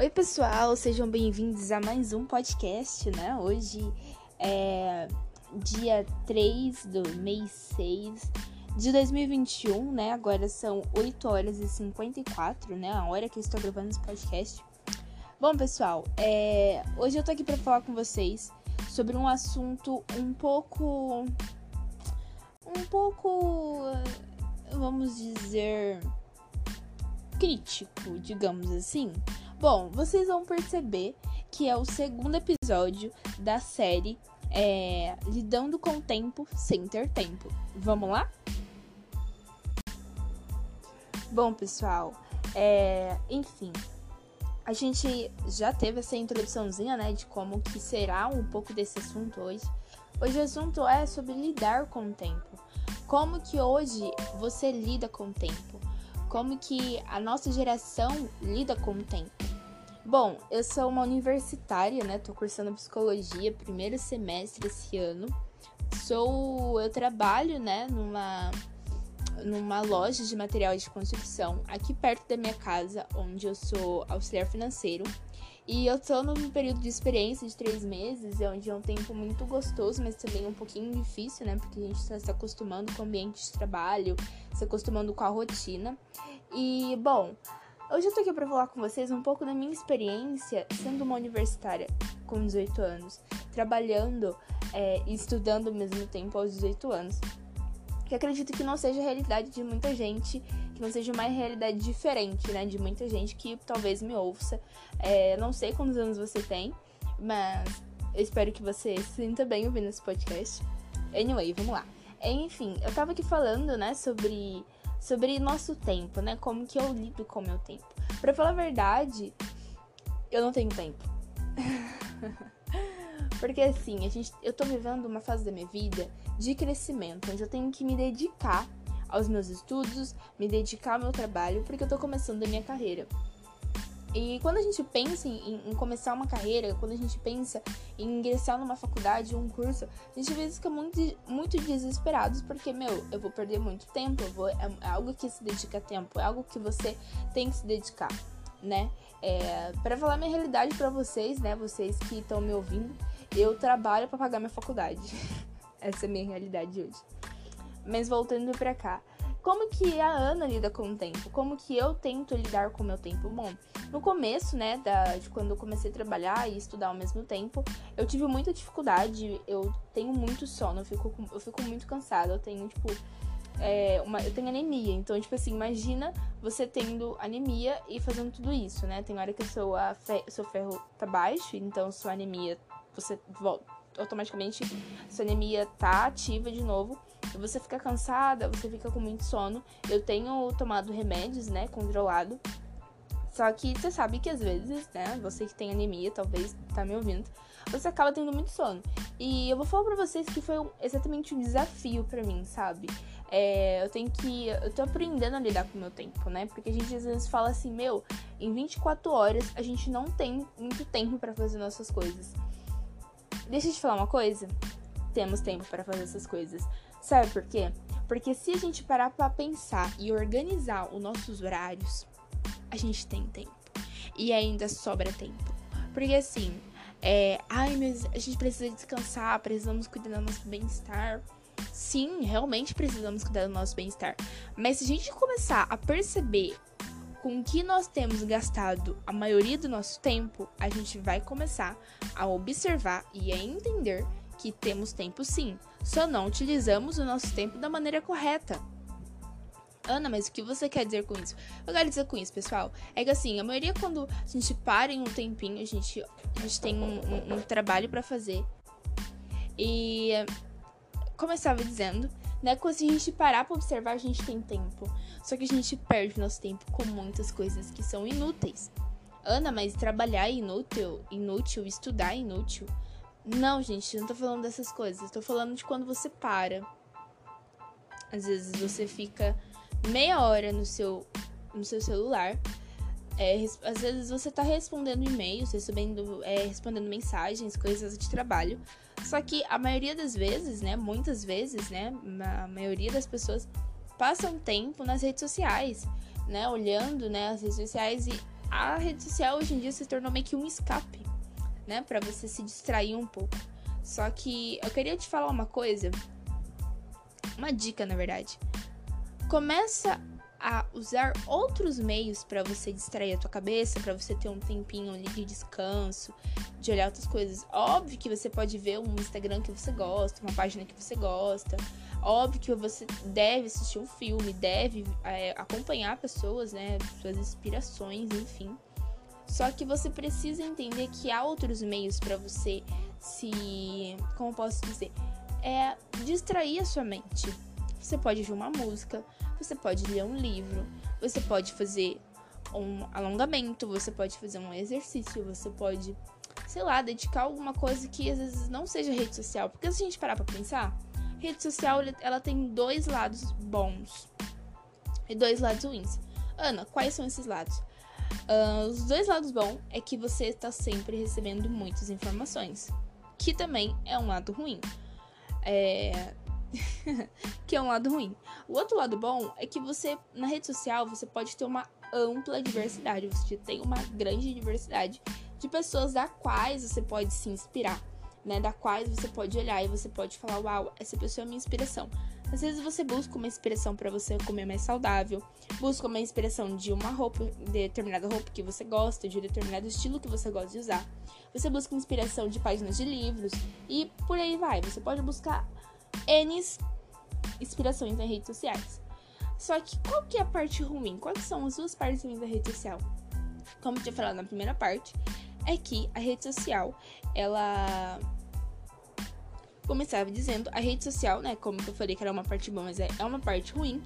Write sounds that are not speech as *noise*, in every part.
Oi, pessoal, sejam bem-vindos a mais um podcast, né? Hoje é dia 3 do mês 6 de 2021, né? Agora são 8 horas e 54, né? A hora que eu estou gravando esse podcast. Bom, pessoal, é... hoje eu tô aqui para falar com vocês sobre um assunto um pouco. um pouco. vamos dizer. crítico, digamos assim. Bom, vocês vão perceber que é o segundo episódio da série é, Lidando com o Tempo Sem Ter Tempo. Vamos lá? Bom, pessoal, é, enfim, a gente já teve essa introduçãozinha, né, de como que será um pouco desse assunto hoje. Hoje o assunto é sobre lidar com o tempo. Como que hoje você lida com o tempo? Como que a nossa geração lida com o tempo? Bom, eu sou uma universitária, né? Tô cursando psicologia, primeiro semestre esse ano. Sou, eu trabalho, né, numa numa loja de material de construção aqui perto da minha casa, onde eu sou auxiliar financeiro. E eu tô num período de experiência de três meses, onde é um tempo muito gostoso, mas também um pouquinho difícil, né? Porque a gente está se acostumando com o ambiente de trabalho, se acostumando com a rotina. E, bom, Hoje eu tô aqui para falar com vocês um pouco da minha experiência sendo uma universitária com 18 anos, trabalhando é, e estudando ao mesmo tempo aos 18 anos. Que acredito que não seja a realidade de muita gente, que não seja uma realidade diferente, né? De muita gente que talvez me ouça. É, não sei quantos anos você tem, mas eu espero que você se sinta bem ouvindo esse podcast. Anyway, vamos lá. Enfim, eu tava aqui falando, né, sobre sobre nosso tempo, né? Como que eu lido com o meu tempo. Para falar a verdade, eu não tenho tempo. *laughs* Porque assim, a gente, eu tô vivendo uma fase da minha vida de crescimento, onde eu tenho que me dedicar aos meus estudos, me dedicar ao meu trabalho, porque eu tô começando a minha carreira. E quando a gente pensa em, em, começar uma carreira, quando a gente pensa em ingressar numa faculdade, um curso, a gente às vezes fica muito, muito desesperados porque, meu, eu vou perder muito tempo, vou, é, é, algo que se dedica tempo, é algo que você tem que se dedicar, né? É, para falar minha realidade para vocês, né, vocês que estão me ouvindo, eu trabalho para pagar minha faculdade. *laughs* Essa é a minha realidade hoje. Mas voltando para cá, como que a Ana lida com o tempo? Como que eu tento lidar com o meu tempo? Bom, no começo, né, da, de quando eu comecei a trabalhar e estudar ao mesmo tempo, eu tive muita dificuldade, eu tenho muito sono, eu fico, eu fico muito cansada, eu tenho, tipo, é, uma, eu tenho anemia, então, tipo assim, imagina você tendo anemia e fazendo tudo isso, né? Tem hora que seu, fe, seu ferro tá baixo, então sua anemia, você volta, automaticamente, sua anemia tá ativa de novo, você fica cansada, você fica com muito sono. Eu tenho tomado remédios, né, controlado. Só que você sabe que às vezes, né, você que tem anemia, talvez tá me ouvindo, você acaba tendo muito sono. E eu vou falar pra vocês que foi exatamente um desafio para mim, sabe? É, eu tenho que. Eu tô aprendendo a lidar com o meu tempo, né? Porque a gente às vezes fala assim, meu, em 24 horas a gente não tem muito tempo para fazer nossas coisas. Deixa eu te falar uma coisa. Temos tempo para fazer essas coisas. Sabe por quê? Porque se a gente parar para pensar e organizar os nossos horários, a gente tem tempo. E ainda sobra tempo. Porque assim, é, ai, mas a gente precisa descansar, precisamos cuidar do nosso bem-estar. Sim, realmente precisamos cuidar do nosso bem-estar. Mas se a gente começar a perceber com que nós temos gastado a maioria do nosso tempo, a gente vai começar a observar e a entender que temos tempo sim, só não utilizamos o nosso tempo da maneira correta. Ana, mas o que você quer dizer com isso? Eu quero dizer com isso, pessoal, é que assim, a maioria quando a gente para em um tempinho, a gente, a gente tem um, um, um trabalho para fazer. E como eu estava dizendo, né, quando a gente parar para observar, a gente tem tempo. Só que a gente perde nosso tempo com muitas coisas que são inúteis. Ana, mas trabalhar é inútil, inútil, estudar é inútil. Não, gente, não tô falando dessas coisas. Tô falando de quando você para. Às vezes você fica meia hora no seu, no seu celular. É, às vezes você tá respondendo e-mails, recebendo, é, respondendo mensagens, coisas de trabalho. Só que a maioria das vezes, né? Muitas vezes, né? A maioria das pessoas passam tempo nas redes sociais, né? Olhando, né, as redes sociais e a rede social hoje em dia se tornou meio que um escape, né? Pra você se distrair um pouco. Só que eu queria te falar uma coisa, uma dica na verdade. Começa a usar outros meios para você distrair a tua cabeça, para você ter um tempinho ali de descanso, de olhar outras coisas. Óbvio que você pode ver um Instagram que você gosta, uma página que você gosta. Óbvio que você deve assistir um filme, deve é, acompanhar pessoas, né, suas inspirações, enfim. Só que você precisa entender que há outros meios para você se, como posso dizer, é distrair a sua mente. Você pode ouvir uma música, você pode ler um livro, você pode fazer um alongamento, você pode fazer um exercício, você pode, sei lá, dedicar alguma coisa que às vezes não seja rede social. Porque se a gente parar pra pensar, rede social ela tem dois lados bons e dois lados ruins. Ana, quais são esses lados? Uh, os dois lados bons é que você está sempre recebendo muitas informações, que também é um lado ruim. É, *laughs* que é um lado ruim. O outro lado bom é que você, na rede social, você pode ter uma ampla diversidade, você tem uma grande diversidade de pessoas da quais você pode se inspirar, né? Da quais você pode olhar e você pode falar, uau, essa pessoa é minha inspiração. Às vezes você busca uma inspiração para você comer mais saudável, busca uma inspiração de uma roupa, de determinada roupa que você gosta, de determinado estilo que você gosta de usar. Você busca inspiração de páginas de livros e por aí vai. Você pode buscar N inspirações nas redes sociais. Só que qual que é a parte ruim? Quais são as duas partes ruins da rede social? Como eu tinha falado na primeira parte, é que a rede social, ela começava dizendo, a rede social, né, como eu falei que era uma parte boa, mas é, é uma parte ruim,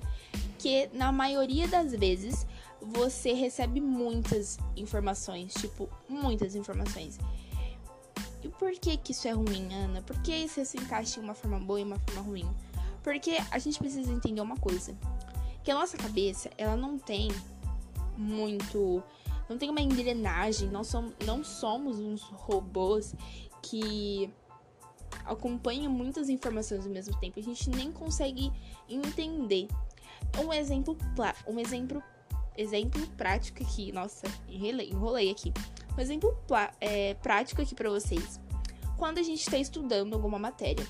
que na maioria das vezes você recebe muitas informações, tipo, muitas informações. E por que que isso é ruim, Ana? Por que isso se encaixa em uma forma boa e uma forma ruim? Porque a gente precisa entender uma coisa. Que a nossa cabeça, ela não tem muito... Não tem uma engrenagem, não somos, não somos uns robôs que acompanham muitas informações ao mesmo tempo. A gente nem consegue entender. Um exemplo, um exemplo, exemplo prático aqui. Nossa, enrolei, enrolei aqui. Um exemplo é, prático aqui para vocês. Quando a gente está estudando alguma matéria,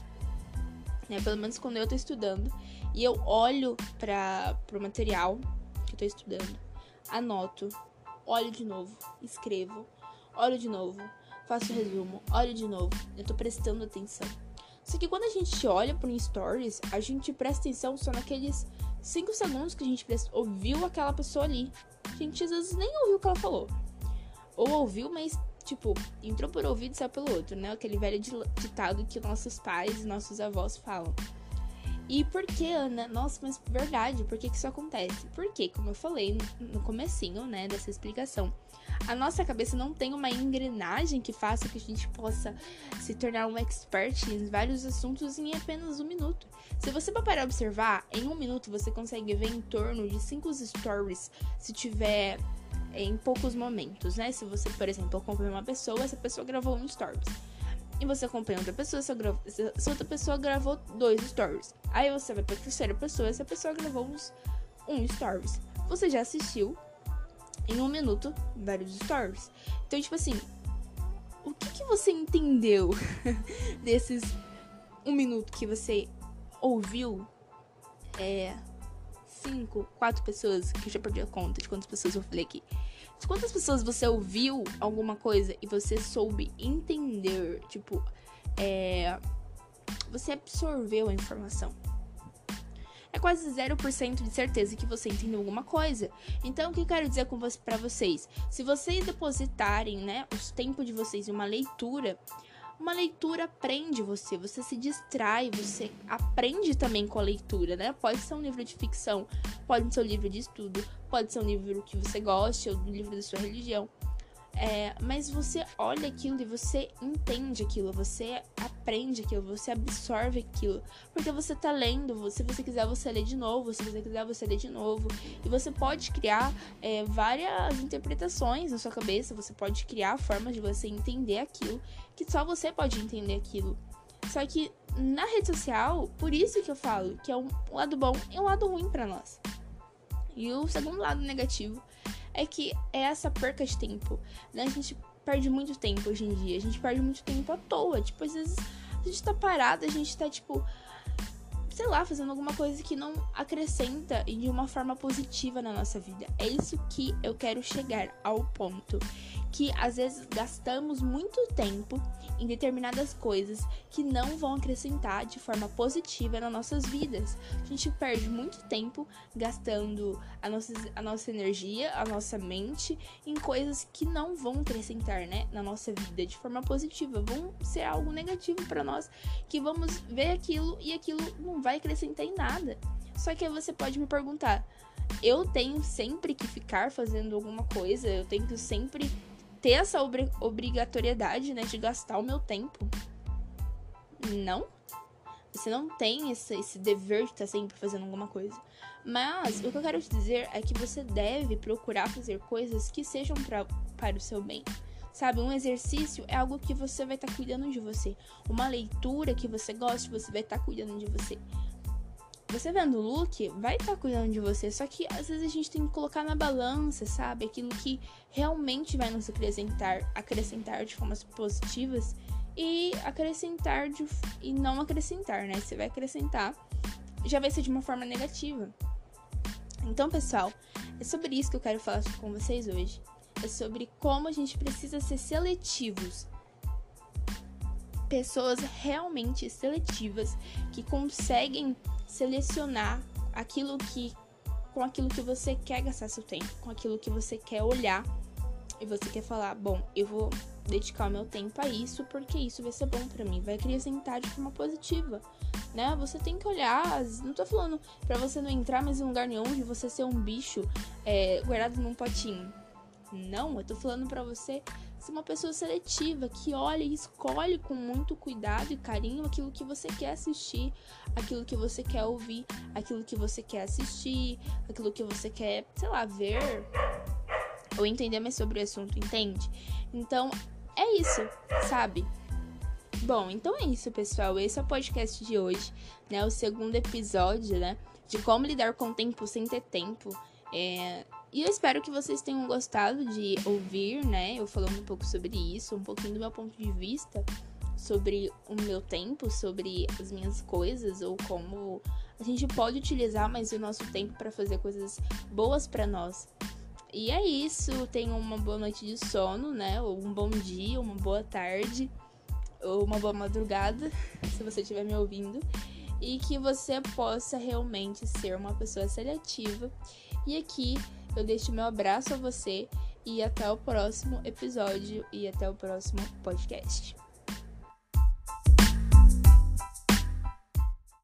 né? Pelo menos quando eu estou estudando e eu olho para o material que estou estudando, anoto, olho de novo, escrevo, olho de novo, faço resumo, olho de novo, eu estou prestando atenção. Só que quando a gente olha para um stories, a gente presta atenção só naqueles 5 segundos que a gente ouviu aquela pessoa ali. A gente às vezes nem ouviu o que ela falou ou ouviu, mas, tipo, entrou por ouvido e saiu pelo outro, né? Aquele velho ditado que nossos pais e nossos avós falam. E por que, Ana? Nossa, mas verdade, por que, que isso acontece? Porque, como eu falei no, comecinho, né, dessa explicação, a nossa cabeça não tem uma engrenagem que faça que a gente possa se tornar um expert em vários assuntos em apenas um minuto. Se você parar a observar, em um minuto você consegue ver em torno de cinco stories se tiver em poucos momentos, né? Se você, por exemplo, acompanha uma pessoa, essa pessoa gravou um stories. E você acompanha outra pessoa, essa outra pessoa gravou dois stories. Aí você vai pra terceira pessoa, essa pessoa gravou uns um stories. Você já assistiu em um minuto vários stories. Então, tipo assim, o que, que você entendeu *laughs* desses um minuto que você ouviu? É, cinco, quatro pessoas, que eu já perdi a conta de quantas pessoas eu falei aqui. Quantas pessoas você ouviu alguma coisa e você soube entender, tipo, é, você absorveu a informação. É quase 0% de certeza que você entendeu alguma coisa. Então, o que eu quero dizer com você, vocês? Se vocês depositarem, né, os tempos de vocês em uma leitura, uma leitura prende você, você se distrai, você aprende também com a leitura, né? Pode ser um livro de ficção, pode ser um livro de estudo, pode ser um livro que você goste ou um livro da sua religião. É, mas você olha aquilo e você entende aquilo, você aprende aquilo, você absorve aquilo. Porque você tá lendo, se você quiser você lê de novo, se você quiser você lê de novo. E você pode criar é, várias interpretações na sua cabeça, você pode criar formas de você entender aquilo, que só você pode entender aquilo. Só que na rede social, por isso que eu falo que é um lado bom e um lado ruim para nós. E o segundo lado negativo é que é essa perca de tempo, né? A gente perde muito tempo hoje em dia, a gente perde muito tempo à toa. Tipo, às vezes a gente tá parado, a gente tá, tipo, sei lá, fazendo alguma coisa que não acrescenta e de uma forma positiva na nossa vida. É isso que eu quero chegar ao ponto que às vezes gastamos muito tempo em determinadas coisas que não vão acrescentar de forma positiva nas nossas vidas. A gente perde muito tempo gastando a nossa, a nossa energia, a nossa mente em coisas que não vão acrescentar né, na nossa vida de forma positiva, vão ser algo negativo para nós, que vamos ver aquilo e aquilo não vai acrescentar em nada. Só que aí você pode me perguntar, eu tenho sempre que ficar fazendo alguma coisa, eu tenho sempre ter essa obrigatoriedade, né, de gastar o meu tempo. Não. Você não tem esse, esse dever de estar sempre fazendo alguma coisa. Mas o que eu quero te dizer é que você deve procurar fazer coisas que sejam pra, para o seu bem. Sabe, um exercício é algo que você vai estar tá cuidando de você. Uma leitura que você gosta, você vai estar tá cuidando de você. Você vendo o look, vai estar tá cuidando de você. Só que às vezes a gente tem que colocar na balança, sabe? Aquilo que realmente vai nos acrescentar, acrescentar de formas positivas e acrescentar de, e não acrescentar, né? Você vai acrescentar, já vai ser de uma forma negativa. Então, pessoal, é sobre isso que eu quero falar com vocês hoje. É sobre como a gente precisa ser seletivos pessoas realmente seletivas que conseguem selecionar aquilo que com aquilo que você quer gastar seu tempo, com aquilo que você quer olhar e você quer falar, bom, eu vou dedicar o meu tempo a isso porque isso vai ser bom para mim, vai acrescentar de forma positiva, né? Você tem que olhar, não tô falando para você não entrar mais em lugar nenhum de você ser um bicho é, guardado num potinho. Não, eu tô falando para você ser uma pessoa seletiva que olha e escolhe com muito cuidado e carinho aquilo que você quer assistir, aquilo que você quer ouvir, aquilo que você quer assistir, aquilo que você quer, sei lá, ver ou entender mais sobre o assunto, entende? Então, é isso, sabe? Bom, então é isso, pessoal. Esse é o podcast de hoje, né? O segundo episódio, né? De como lidar com o tempo sem ter tempo. É, e eu espero que vocês tenham gostado de ouvir, né? Eu falando um pouco sobre isso, um pouquinho do meu ponto de vista sobre o meu tempo, sobre as minhas coisas ou como a gente pode utilizar mais o nosso tempo para fazer coisas boas para nós. E é isso, tenham uma boa noite de sono, né? Ou um bom dia, uma boa tarde, ou uma boa madrugada, *laughs* se você estiver me ouvindo, e que você possa realmente ser uma pessoa seletiva. E aqui eu deixo meu abraço a você e até o próximo episódio e até o próximo podcast.